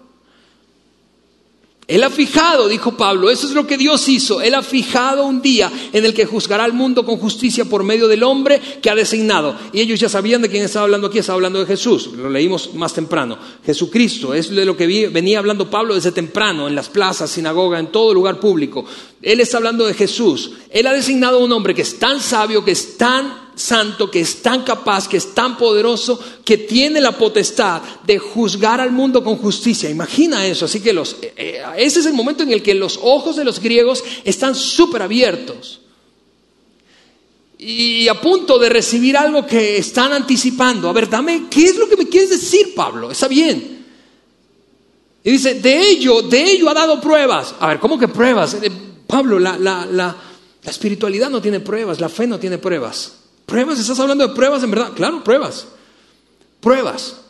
Él ha fijado, dijo Pablo, eso es lo que Dios hizo. Él ha fijado un día en el que juzgará al mundo con justicia por medio del hombre que ha designado. Y ellos ya sabían de quién estaba hablando aquí, estaba hablando de Jesús. Lo leímos más temprano. Jesucristo, es de lo que venía hablando Pablo desde temprano, en las plazas, sinagoga, en todo lugar público. Él está hablando de Jesús. Él ha designado a un hombre que es tan sabio, que es tan santo, que es tan capaz, que es tan poderoso, que tiene la potestad de juzgar al mundo con justicia. Imagina eso. Así que los, eh, eh, ese es el momento en el que los ojos de los griegos están súper abiertos. Y a punto de recibir algo que están anticipando. A ver, dame, ¿qué es lo que me quieres decir, Pablo? Está bien. Y dice, de ello, de ello ha dado pruebas. A ver, ¿cómo que pruebas? Eh, Pablo, la, la, la, la espiritualidad no tiene pruebas, la fe no tiene pruebas. ¿Pruebas? ¿Estás hablando de pruebas en verdad? Claro, pruebas. Pruebas.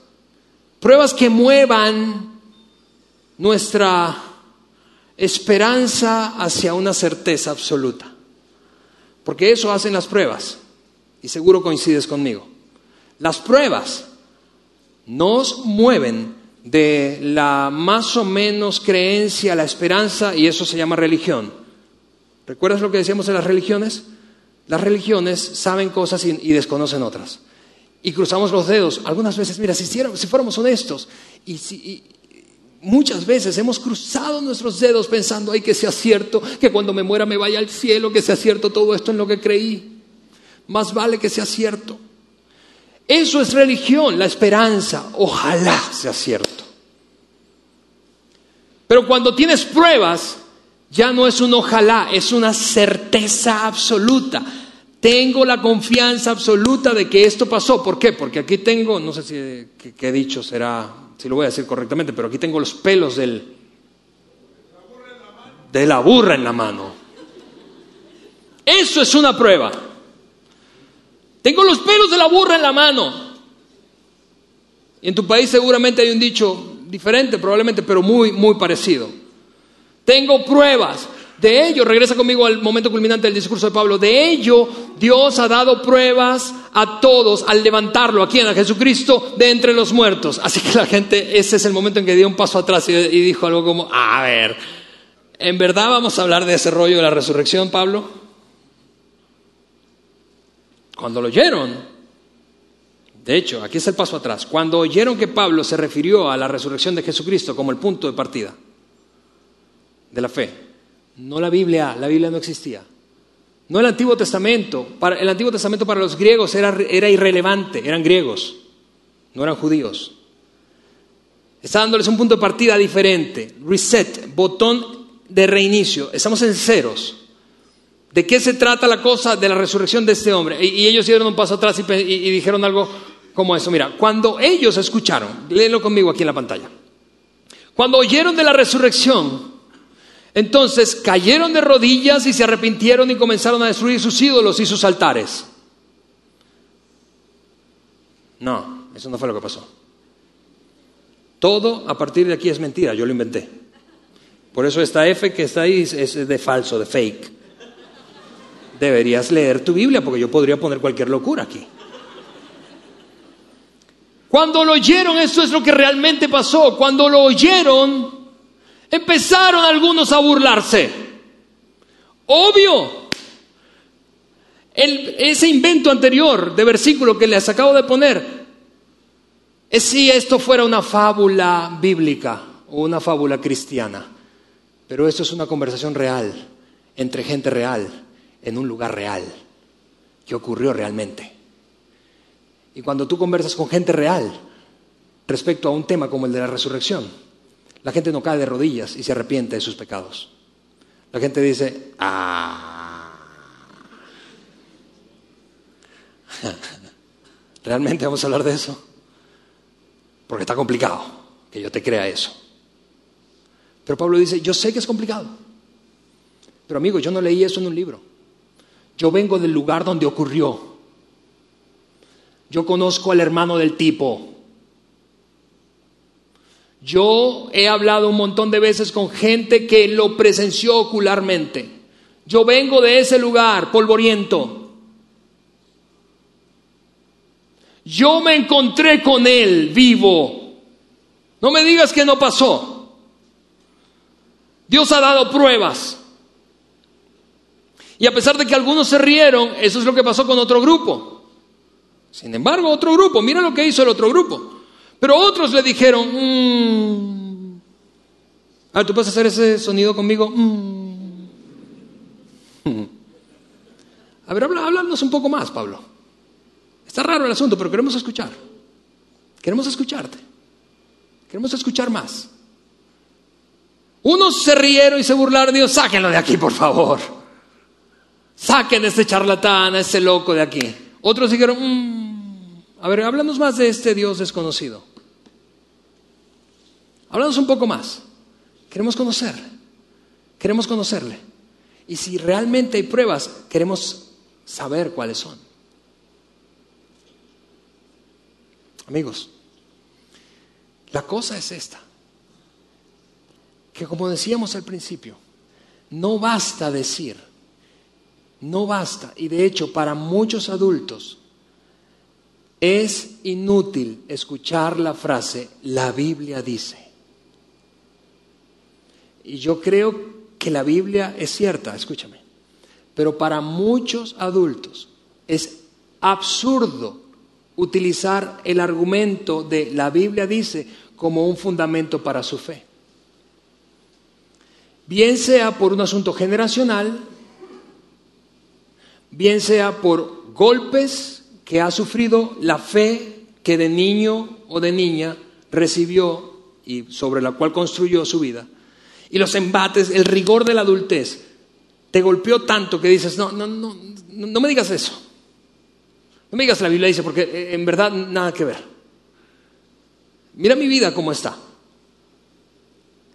Pruebas que muevan nuestra esperanza hacia una certeza absoluta. Porque eso hacen las pruebas. Y seguro coincides conmigo. Las pruebas nos mueven de la más o menos creencia la esperanza y eso se llama religión. ¿Recuerdas lo que decíamos de las religiones? Las religiones saben cosas y, desconocen otras. Y cruzamos los dedos. Algunas veces, mira, si, si fuéramos honestos, y, muchas veces hemos cruzado nuestros dedos pensando, ay, que sea cierto, que cuando me muera me vaya al cielo, que sea cierto todo esto en lo que creí. Más vale que sea cierto. Eso es religión, la esperanza. Ojalá sea cierto. Pero cuando tienes pruebas, ya no es un ojalá, es una certeza absoluta. Tengo la confianza absoluta de que esto pasó. ¿Por qué? Porque aquí tengo, no sé si qué, he dicho será, si lo voy a decir correctamente, pero aquí tengo los pelos del, de la burra en la mano. Eso es una prueba. Tengo los pelos de la burra en la mano. Y en tu país seguramente hay un dicho diferente, probablemente, pero muy, muy parecido. Tengo pruebas. De ello, regresa conmigo al momento culminante del discurso de Pablo, de ello Dios ha dado pruebas a todos al levantarlo aquí en Jesucristo de entre los muertos. Así que la gente, ese es el momento en que dio un paso atrás y, y dijo algo como, a ver, ¿en verdad vamos a hablar de ese rollo de la resurrección, Pablo? Cuando lo oyeron, de hecho, aquí es el paso atrás, cuando oyeron que Pablo se refirió a la resurrección de Jesucristo como el punto de partida, de la fe. No la Biblia, la Biblia no existía. No el Antiguo Testamento. Para, el Antiguo Testamento para los griegos era, era irrelevante, eran griegos, no eran judíos. Está dándoles un punto de partida diferente. Reset, botón de reinicio. Estamos en ceros. ¿De qué se trata la cosa de la resurrección de este hombre? Y, ellos dieron un paso atrás y, y, dijeron algo como eso. Mira, cuando ellos escucharon, léelo conmigo aquí en la pantalla. Cuando oyeron de la resurrección, entonces cayeron de rodillas y se arrepintieron y comenzaron a destruir sus ídolos y sus altares. No, eso no fue lo que pasó. Todo a partir de aquí es mentira, yo lo inventé. Por eso esta F que está ahí es de falso, de fake. Deberías leer tu Biblia porque yo podría poner cualquier locura aquí. Cuando lo oyeron, esto es lo que realmente pasó. Cuando lo oyeron, Empezaron algunos a burlarse. Obvio. ese invento anterior de versículo que les acabo de poner es si esto fuera una fábula bíblica o una fábula cristiana. Pero esto es una conversación real, entre gente real, en un lugar real, que ocurrió realmente. Y cuando tú conversas con gente real respecto a un tema como el de la resurrección, la gente no cae de rodillas y se arrepiente de sus pecados. La gente dice, ah. ¿Realmente vamos a hablar de eso? Porque está complicado que yo te crea eso. Pero Pablo dice, yo sé que es complicado. Pero amigo, yo no leí eso en un libro. Yo vengo del lugar donde ocurrió. Yo conozco al hermano del tipo. Yo he hablado un montón de veces con gente que lo presenció ocularmente. Yo vengo de ese lugar polvoriento. Yo me encontré con él vivo. No me digas que no pasó. Dios ha dado pruebas. Y a pesar de que algunos se rieron, eso es lo que pasó con otro grupo. Sin embargo, otro grupo, mira lo que hizo el otro grupo. Pero otros le dijeron, mmm. a ver, ¿tú puedes hacer ese sonido conmigo? Mm". A ver, háblanos un poco más, Pablo. Está raro el asunto, pero queremos escuchar. Queremos escucharte. Queremos escuchar más. Unos se rieron y se burlaron. Dios, sáquenlo de aquí, por favor. Saquen a este charlatán, a este loco de aquí. Otros dijeron, mm, a ver, háblanos más de este Dios desconocido. Háblanos un poco más. Queremos conocer. Queremos conocerle. Y si realmente hay pruebas, queremos saber cuáles son. Amigos, la cosa es esta, que como decíamos al principio, no basta decir, no basta, y de hecho para muchos adultos es inútil escuchar la frase, la Biblia dice. Y yo creo que la Biblia es cierta, escúchame, pero para muchos adultos es absurdo utilizar el argumento de la Biblia dice como un fundamento para su fe. Bien sea por un asunto generacional, bien sea por golpes que ha sufrido la fe que de niño o de niña recibió y sobre la cual construyó su vida, y los embates, el rigor de la adultez, te golpeó tanto que dices, no, no, no, no me digas eso. No me digas la Biblia dice, porque eh, en verdad nada que ver. Mira mi vida cómo está.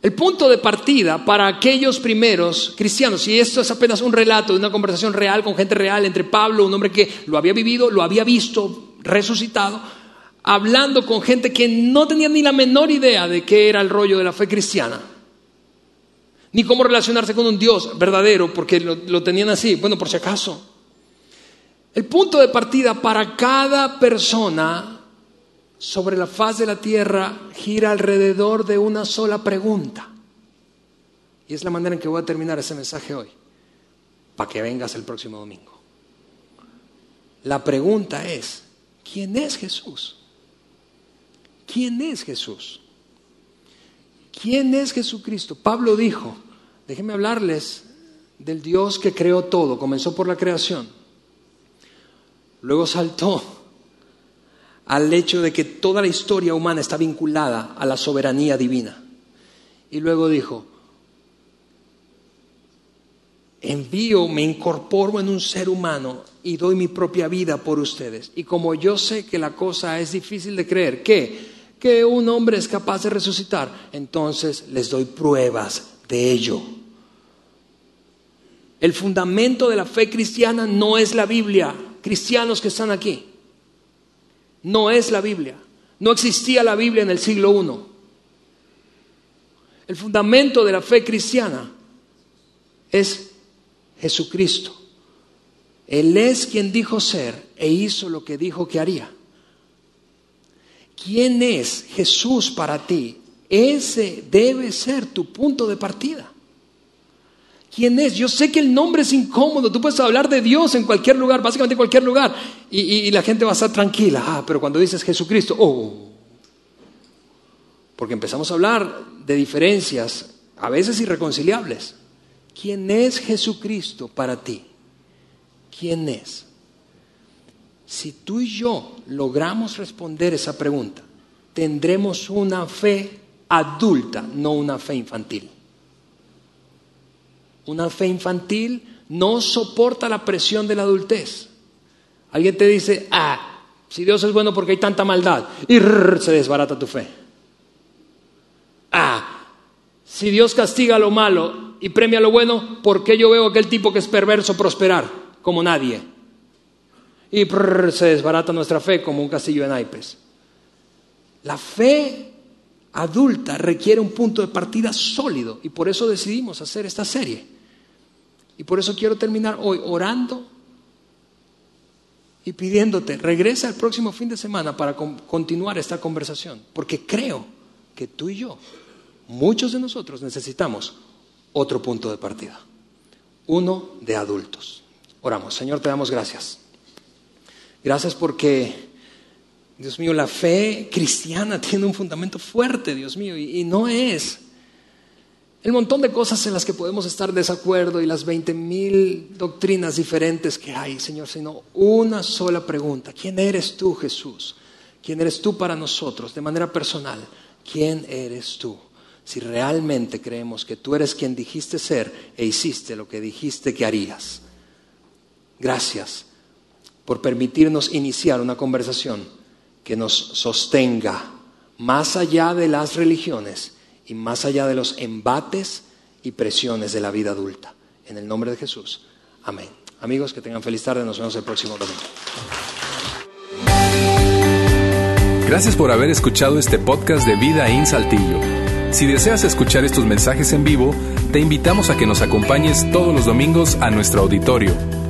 El punto de partida para aquellos primeros cristianos, y esto es apenas un relato de una conversación real con gente real entre Pablo, un hombre que lo había vivido, lo había visto resucitado, hablando con gente que no tenía ni la menor idea de qué era el rollo de la fe cristiana ni cómo relacionarse con un Dios verdadero, porque lo, tenían así, bueno, por si acaso. El punto de partida para cada persona sobre la faz de la tierra gira alrededor de una sola pregunta. Y es la manera en que voy a terminar ese mensaje hoy, para que vengas el próximo domingo. La pregunta es, ¿quién es Jesús? ¿Quién es Jesús? ¿Quién es Jesucristo? Pablo dijo, déjenme hablarles del Dios que creó todo, comenzó por la creación, luego saltó al hecho de que toda la historia humana está vinculada a la soberanía divina. Y luego dijo, envío, me incorporo en un ser humano y doy mi propia vida por ustedes. Y como yo sé que la cosa es difícil de creer, ¿qué? Que un hombre es capaz de resucitar, entonces les doy pruebas de ello. El fundamento de la fe cristiana no es la Biblia. Cristianos que están aquí, no es la Biblia. No existía la Biblia en el siglo I. El fundamento de la fe cristiana es Jesucristo. Él es quien dijo ser e hizo lo que dijo que haría. ¿Quién es Jesús para ti? Ese debe ser tu punto de partida. ¿Quién es? Yo sé que el nombre es incómodo. Tú puedes hablar de Dios en cualquier lugar, básicamente en cualquier lugar, y, la gente va a estar tranquila. Ah, pero cuando dices Jesucristo, oh. Porque empezamos a hablar de diferencias, a veces irreconciliables. ¿Quién es Jesucristo para ti? ¿Quién es? Si tú y yo logramos responder esa pregunta, tendremos una fe adulta, no una fe infantil. Una fe infantil no soporta la presión de la adultez. Alguien te dice, ah, si Dios es bueno porque hay tanta maldad, y se desbarata tu fe. Ah, si Dios castiga lo malo y premia lo bueno, ¿por qué yo veo a aquel tipo que es perverso prosperar como nadie? Y se desbarata nuestra fe como un castillo de naipes. La fe adulta requiere un punto de partida sólido y por eso decidimos hacer esta serie. Y por eso quiero terminar hoy orando y pidiéndote, regresa el próximo fin de semana para continuar esta conversación, porque creo que tú y yo, muchos de nosotros necesitamos otro punto de partida. Uno de adultos. Oramos. Señor, te damos gracias. Gracias porque, Dios mío, la fe cristiana tiene un fundamento fuerte, Dios mío, y, no es el montón de cosas en las que podemos estar de desacuerdo y las veinte mil doctrinas diferentes que hay, Señor, sino una sola pregunta. ¿Quién eres tú, Jesús? ¿Quién eres tú para nosotros de manera personal? ¿Quién eres tú? Si realmente creemos que tú eres quien dijiste ser e hiciste lo que dijiste que harías. Gracias por permitirnos iniciar una conversación que nos sostenga más allá de las religiones y más allá de los embates y presiones de la vida adulta. En el nombre de Jesús. Amén. Amigos, que tengan feliz tarde. Nos vemos el próximo domingo. Gracias por haber escuchado este podcast de Vida en Saltillo. Si deseas escuchar estos mensajes en vivo, te invitamos a que nos acompañes todos los domingos a nuestro auditorio.